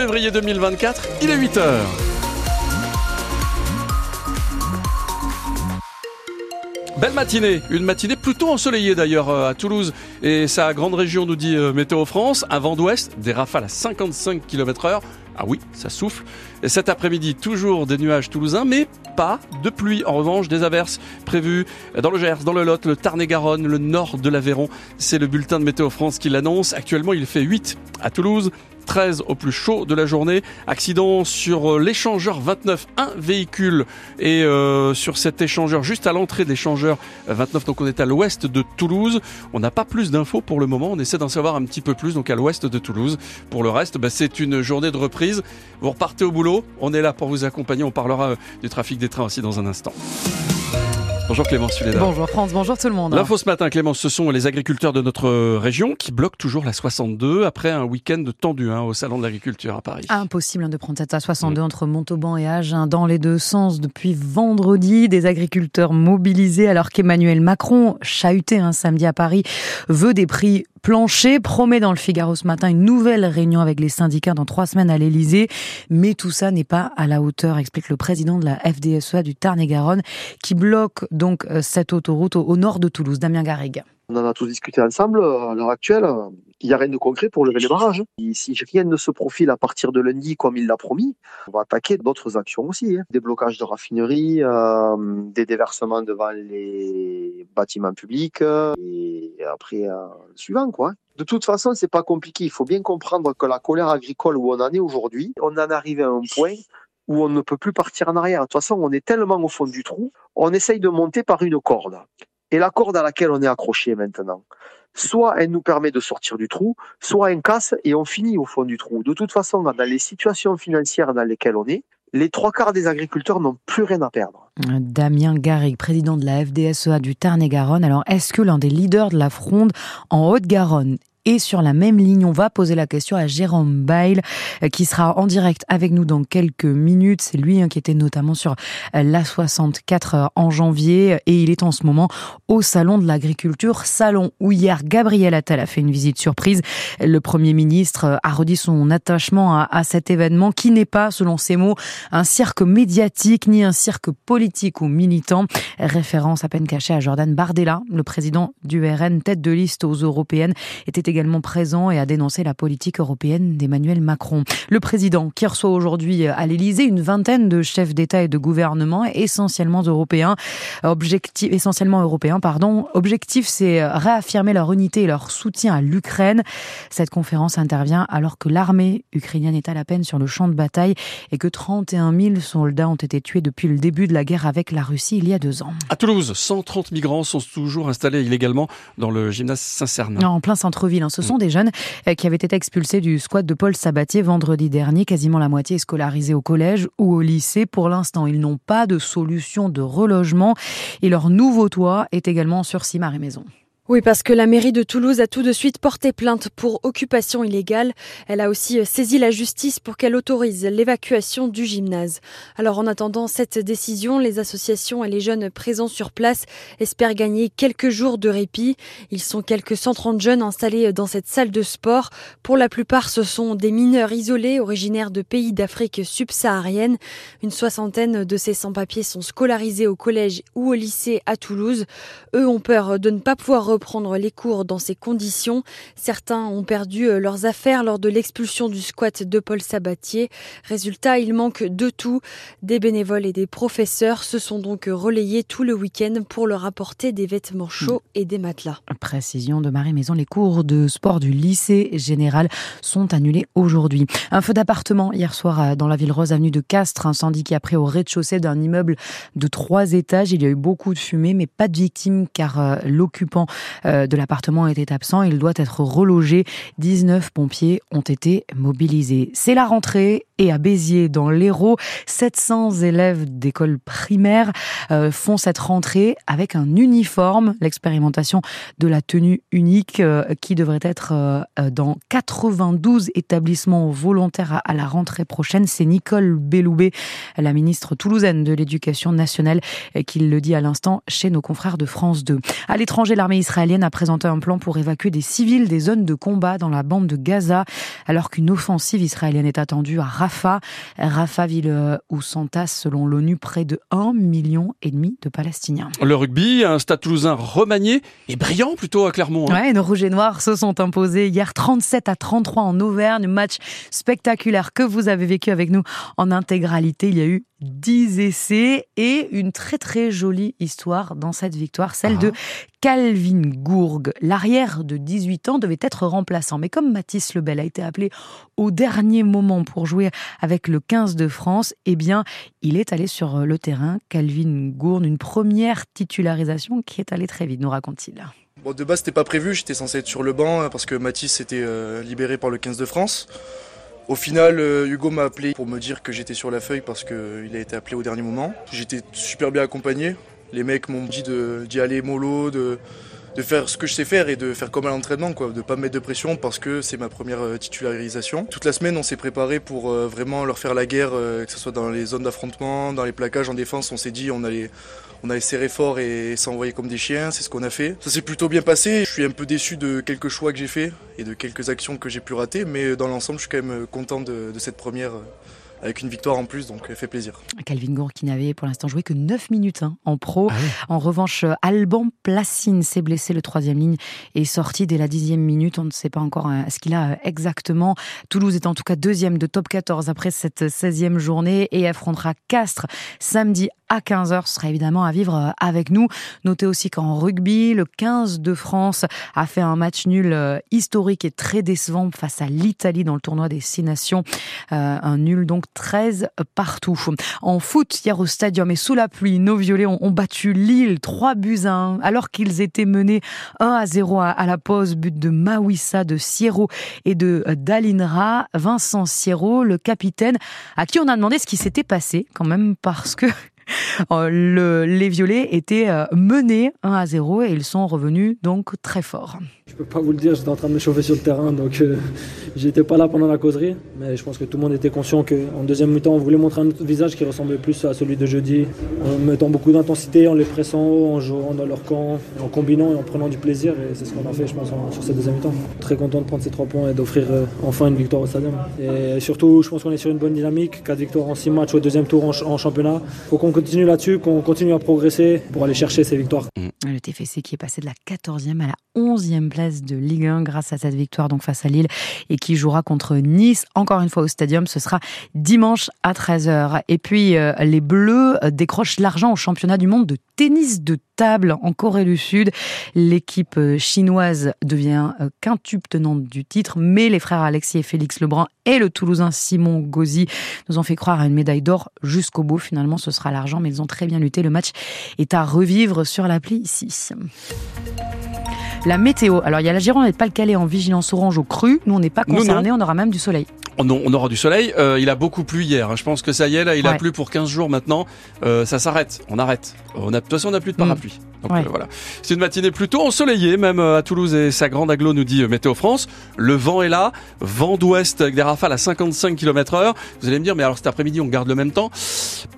février 2024, il est 8h. Belle matinée, une matinée plutôt ensoleillée d'ailleurs euh, à Toulouse et sa grande région nous dit euh, Météo France, un vent d'ouest, des rafales à 55 km heure. Ah oui, ça souffle. Et cet après-midi, toujours des nuages toulousains, mais pas de pluie. En revanche, des averses prévues dans le Gers, dans le Lot, le Tarn-et-Garonne, le nord de l'Aveyron. C'est le bulletin de Météo France qui l'annonce. Actuellement, il fait 8 à Toulouse, 13 au plus chaud de la journée. Accident sur l'échangeur 29, un véhicule et euh, sur cet échangeur juste à l'entrée de l'échangeur 29, donc on est à l'ouest de Toulouse. On n'a pas plus d'infos pour le moment, on essaie d'en savoir un petit peu plus, donc à l'ouest de Toulouse. Pour le reste, bah, c'est une journée de reprise. Vous repartez au boulot, on est là pour vous accompagner, on parlera euh, du trafic des trains aussi dans un instant. Bonjour Clémence Suleda. Bonjour France, bonjour tout le monde. L'info ce matin, Clémence, ce sont les agriculteurs de notre région qui bloquent toujours la 62 après un week-end tendu hein, au Salon de l'Agriculture à Paris. Impossible hein, de prendre cette A62 entre Montauban et Agen dans les deux sens depuis vendredi. Des agriculteurs mobilisés alors qu'Emmanuel Macron, chahuté un samedi à Paris, veut des prix plancher, promet dans le Figaro ce matin une nouvelle réunion avec les syndicats dans trois semaines à l'Elysée. Mais tout ça n'est pas à la hauteur, explique le président de la FDSEA du Tarn-et-Garonne, qui bloque donc euh, cette autoroute au nord de Toulouse. Damien Garrigue. On en a tous discuté ensemble. À l'heure actuelle, il n'y a rien de concret pour lever les barrages. Et si rien ne se profile à partir de lundi comme il l'a promis, on va attaquer d'autres actions aussi. Hein. Des blocages de raffineries, euh, des déversements devant les bâtiments publics et après euh, le suivant quoi. De toute façon, c'est pas compliqué. Il faut bien comprendre que la colère agricole où on en est aujourd'hui, on en est arrivé à un point où on ne peut plus partir en arrière. De toute façon, on est tellement au fond du trou, on essaye de monter par une corde. Et la corde à laquelle on est accroché maintenant, soit elle nous permet de sortir du trou, soit elle casse et on finit au fond du trou. De toute façon, dans les situations financières dans lesquelles on est, les trois quarts des agriculteurs n'ont plus rien à perdre. Damien Garrigue, président de la FDSEA du Tarn-et-Garonne. Alors, est-ce que l'un des leaders de la fronde en Haute-Garonne et sur la même ligne, on va poser la question à Jérôme Bail, euh, qui sera en direct avec nous dans quelques minutes. C'est lui hein, qui était notamment sur euh, l'A64 euh, en janvier et il est en ce moment au Salon de l'Agriculture, salon où hier Gabriel Attal a fait une visite surprise. Le Premier ministre a redit son attachement à cet événement qui n'est pas, selon ses mots, un cirque médiatique ni un cirque politique ou militant. Référence à peine cachée à Jordan Bardella, le président du RN, tête de liste aux européennes, était également également présent et a dénoncé la politique européenne d'Emmanuel Macron. Le président qui reçoit aujourd'hui à l'Élysée une vingtaine de chefs d'État et de gouvernement, essentiellement européens. Objectif, essentiellement européens, pardon. Objectif, c'est réaffirmer leur unité et leur soutien à l'Ukraine. Cette conférence intervient alors que l'armée ukrainienne est à la peine sur le champ de bataille et que 31 000 soldats ont été tués depuis le début de la guerre avec la Russie il y a deux ans. À Toulouse, 130 migrants sont toujours installés illégalement dans le gymnase Saint-Cernin. En plein centre-ville, ce sont des jeunes euh, qui avaient été expulsés du squat de Paul Sabatier vendredi dernier. Quasiment la moitié est scolarisée au collège ou au lycée. Pour l'instant, ils n'ont pas de solution de relogement et leur nouveau toit est également sur Marie Maison. Oui, parce que la mairie de Toulouse a tout de suite porté plainte pour occupation illégale. Elle a aussi euh, saisi la justice pour qu'elle autorise l'évacuation du gymnase. Alors en attendant cette décision, les associations et les jeunes présents sur place espèrent gagner quelques jours de répit. Ils sont quelques 130 jeunes installés dans cette salle de sport. Pour la plupart, ce sont des mineurs isolés originaires de pays d'Afrique subsaharienne. Une soixantaine de ces sans-papiers sont scolarisés au collège ou au lycée à Toulouse. Eux ont peur de ne pas pouvoir reprendre les cours dans ces conditions. Certains ont perdu euh, leurs affaires lors de l'expulsion du squat de Paul Sabatier. Résultat, il manque de tout. Des bénévoles et des professeurs se sont donc relayés tout le week-end pour leur apporter des vêtements chauds et des matelas. Précision de Marie Maison, les cours de sport du lycée général sont annulés aujourd'hui. Un feu d'appartement hier soir euh, dans la ville rose avenue de Castres, incendie qui a pris au rez-de-chaussée d'un immeuble de trois étages. Il y a eu beaucoup de fumée, mais pas de victimes car euh, l'occupant de l'appartement était absent. Il doit être relogé. 19 pompiers ont été mobilisés. C'est la rentrée et à Béziers dans l'Hérault. 700 élèves d'école primaire euh, font cette rentrée avec un uniforme, l'expérimentation de la tenue unique euh, qui devrait être euh, dans 92 établissements volontaires à, la rentrée prochaine. C'est Nicole Belloubet, la ministre toulousaine de l'Éducation nationale, qui le dit à l'instant chez nos confrères de France 2. À l'étranger, l'armée israélienne a présenté un plan pour évacuer des civils des zones de combat dans la bande de Gaza, alors qu'une offensive israélienne est attendue à Rafah. Rafah, ville où s'entassent, selon l'ONU, près de 1 million et demi de Palestiniens. Le rugby, un stade toulousain remanié et brillant plutôt à Clermont. Hein. Ouais, nos rouges et noirs se sont imposés hier 37 à 33 en Auvergne. Match spectaculaire que vous avez vécu avec nous en intégralité. Il y a eu 10 essais et une très très jolie histoire dans cette victoire, celle de ah. Calvin Gourg. L'arrière de 18 ans devait être remplaçant, mais comme Mathis Lebel a été appelé au dernier moment pour jouer avec le 15 de France, eh bien, il est allé sur le terrain. Calvin Gourg, une première titularisation qui est allée très vite, nous raconte-t-il. Bon, de base, c'était pas prévu, j'étais censé être sur le banc parce que Mathis était euh, libéré par le 15 de France. Au final, euh, Hugo m'a appelé pour me dire que j'étais sur la feuille parce qu'il a été appelé au dernier moment. J'étais super bien accompagné. Les mecs m'ont dit d'y aller mollo, de, de faire ce que je sais faire et de faire comme à l'entraînement, quoi, de pas me mettre de pression parce que c'est ma première euh, titularisation. Toute la semaine, on s'est préparé pour euh, vraiment leur faire la guerre, que ce soit dans les zones d'affrontement, dans les plaquages en défense. On s'est dit, on allait, on allait serrer fort et s'envoyer comme des chiens. C'est ce qu'on a fait. Ça s'est plutôt bien passé. Je suis un peu déçu de quelques choix que j'ai faits et de quelques actions que j'ai pu rater, mais dans l'ensemble, je suis quand même content de cette première avec une victoire en plus, donc fait plaisir. Calvin Gour qui n'avait pour l'instant joué que 9 minutes hein, en pro. Ah en revanche, Alban Placine s'est blessé le troisième ligne et est sorti dès la dixième minute. On ne sait pas encore hein, ce qu'il a euh, exactement. Toulouse est en tout cas deuxième de top 14 après cette 16e journée et affrontera Castres samedi à 15h. Ce sera évidemment à vivre euh, avec nous. Notez aussi qu'en rugby, le 15 de France a fait un match nul euh, historique et très décevant face à l'Italie dans le tournoi des Six Nations. un nul donc 13 partout. En foot, hier au stadium et sous la pluie, nos violets ont, battu Lille 3 buts à 1 alors qu'ils étaient menés 1 à 0 à, la pause. But de Mawissa, de Sierro et de Dalinra. Vincent Sierro, le capitaine, à qui on a demandé ce qui s'était passé quand même parce que euh, le, les violets étaient euh, menés 1 à 0 et ils sont revenus donc très forts. Je peux pas vous le dire, j'étais en train de me chauffer sur le terrain, donc euh, j'étais pas là pendant la causerie. Mais je pense que tout le monde était conscient qu'en deuxième mi-temps, on voulait montrer un autre visage qui ressemblait plus à celui de jeudi, en mettant beaucoup d'intensité, en les pressant en jouant dans leur camp, en combinant et en prenant du plaisir. Et c'est ce qu'on a fait, je pense, sur cette deuxième mi-temps. Très content de prendre ces trois points et d'offrir euh, enfin une victoire au stadium. Et surtout, je pense qu'on est sur une bonne dynamique. Quatre victoires en six matchs au deuxième tour en, championnat. Il faut qu'on continue là-dessus, qu'on continue à progresser pour aller chercher ces victoires. Le TFC qui est passé de la 14e à la 11e place de Ligue 1 grâce à cette victoire donc face à Lille et qui jouera contre Nice encore une fois au stadium. Ce sera dimanche à 13h. Et puis euh, les Bleus décrochent l'argent au championnat du monde de tennis de table en Corée du Sud. L'équipe euh, chinoise devient quintuple tenante du titre, mais les frères Alexis et Félix Lebrun et le Toulousain Simon Gauzy nous ont fait croire à une médaille d'or jusqu'au bout. Finalement, ce sera l'argent, mais ils ont très bien lutté. Le match est à revivre sur l'appli ici. La météo. Alors, il y a la Gironde et le Pas-le-Calais en vigilance orange au cru. Nous, on n'est pas concernés. On aura même du soleil. On, aura du soleil. Euh, il a beaucoup plu hier. Hein. Je pense que ça y est, là, il a plu pour 15 jours maintenant. Euh, ça s'arrête. On arrête. On a, de toute façon, on n'a plus de parapluie. Mm. Donc euh, voilà. C'est une matinée plutôt ensoleillée, même à Toulouse et sa grande aglo nous dit Météo France. Le vent est là, vent d'ouest avec des rafales à 55 km heure. Vous allez me dire, mais alors cet après-midi, on garde le même temps?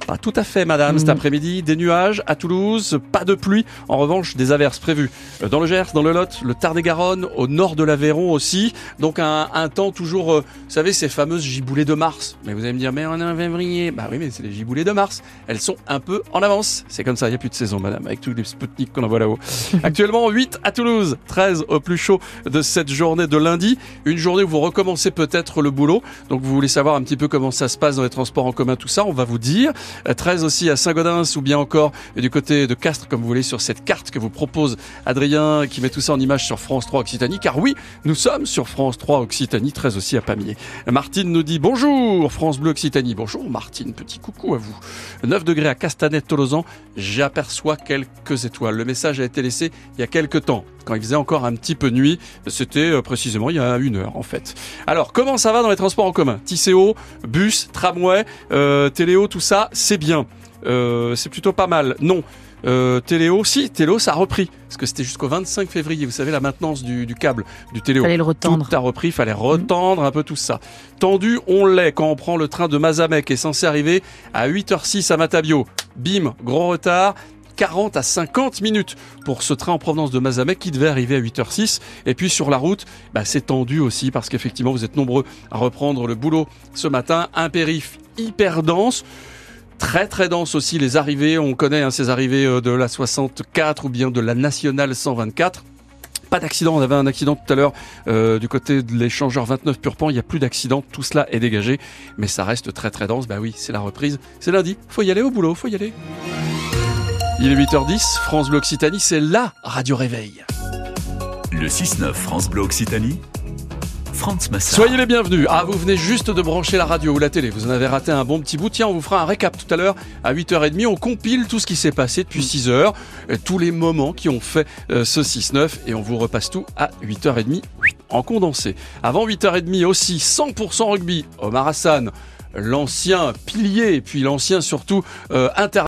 Pas tout à fait, madame. Cet mm. après-midi, des nuages à Toulouse, pas de pluie. En revanche, des averses prévues dans le Gers, dans le Lot, le Tarn-et-Garonne, au nord de l'Aveyron aussi. Donc un, un temps toujours, vous savez, ces fameuses giboulées de mars. Mais vous allez me dire, mais on est en février. Bah oui, mais c'est les giboulées de mars. Elles sont un peu en avance. C'est comme ça, il n'y a plus de saison, madame, avec tous les Actuellement, 8 à Toulouse, 13 au plus chaud de cette journée de lundi. Une journée où vous recommencez peut-être le boulot. Donc vous voulez savoir un petit peu comment ça se passe dans les transports en commun, tout ça, on va vous dire. 13 aussi à Saint-Gaudens ou bien encore du côté de Castres, comme vous voulez, sur cette carte que vous propose Adrien, qui met tout ça en image sur France 3 Occitanie. Car oui, nous sommes sur France 3 Occitanie, 13 aussi à Pamiers. Martine nous dit bonjour France Bleu Occitanie. Bonjour Martine, petit coucou à vous. 9 degrés à Castanet-Tolosan, j'aperçois quelques étoiles étoiles. Le message a été laissé il y a quelques temps, quand il faisait encore un petit peu nuit. C'était euh, précisément il y a une heure en fait. Alors comment ça va dans les transports en commun? Tisséo, bus, tramway, euh, téléo, tout ça, c'est bien. Euh, c'est plutôt pas mal. Non. Euh, Téléo, si, Téléo, ça a repris. Parce que c'était jusqu'au 25 février, vous savez, la maintenance du, du câble du Téléo. Fallait le retendre. Tout a repris, il fallait retendre un peu tout ça. Tendu, on l'est quand on prend le train de Mazamet qui est censé arriver à 8h06 à Matabio. Bim, gros retard. 40 à 50 minutes pour ce train en provenance de Mazamet qui devait arriver à 8h06. Et puis sur la route, bah, c'est tendu aussi parce qu'effectivement vous êtes nombreux à reprendre le boulot ce matin. Un périph hyper dense. Très très dense aussi les arrivées, on connaît hein, ces arrivées euh, de la 64 ou bien de la nationale 124. Pas d'accident, on avait un accident tout à l'heure euh, du côté de l'échangeur 29 Purpan, il n'y a plus d'accident, tout cela est dégagé, mais ça reste très très dense, bah oui, c'est la reprise, c'est lundi, faut y aller au boulot, faut y aller. Il est 8h10, France Bleu Occitanie, c'est la radio réveil. Le 6-9 France Bleu Occitanie. France Massard. Soyez les bienvenus. Ah, vous venez juste de brancher la radio ou la télé. Vous en avez raté un bon petit bout. Tiens, on vous fera un récap tout à l'heure à 8h30. On compile tout ce qui s'est passé depuis 6h, euh, tous les moments qui ont fait euh, ce 6-9 et on vous repasse tout à 8h30 en condensé. Avant 8h30 aussi, 100% rugby. Omar Hassan, l'ancien pilier et puis l'ancien surtout euh, inter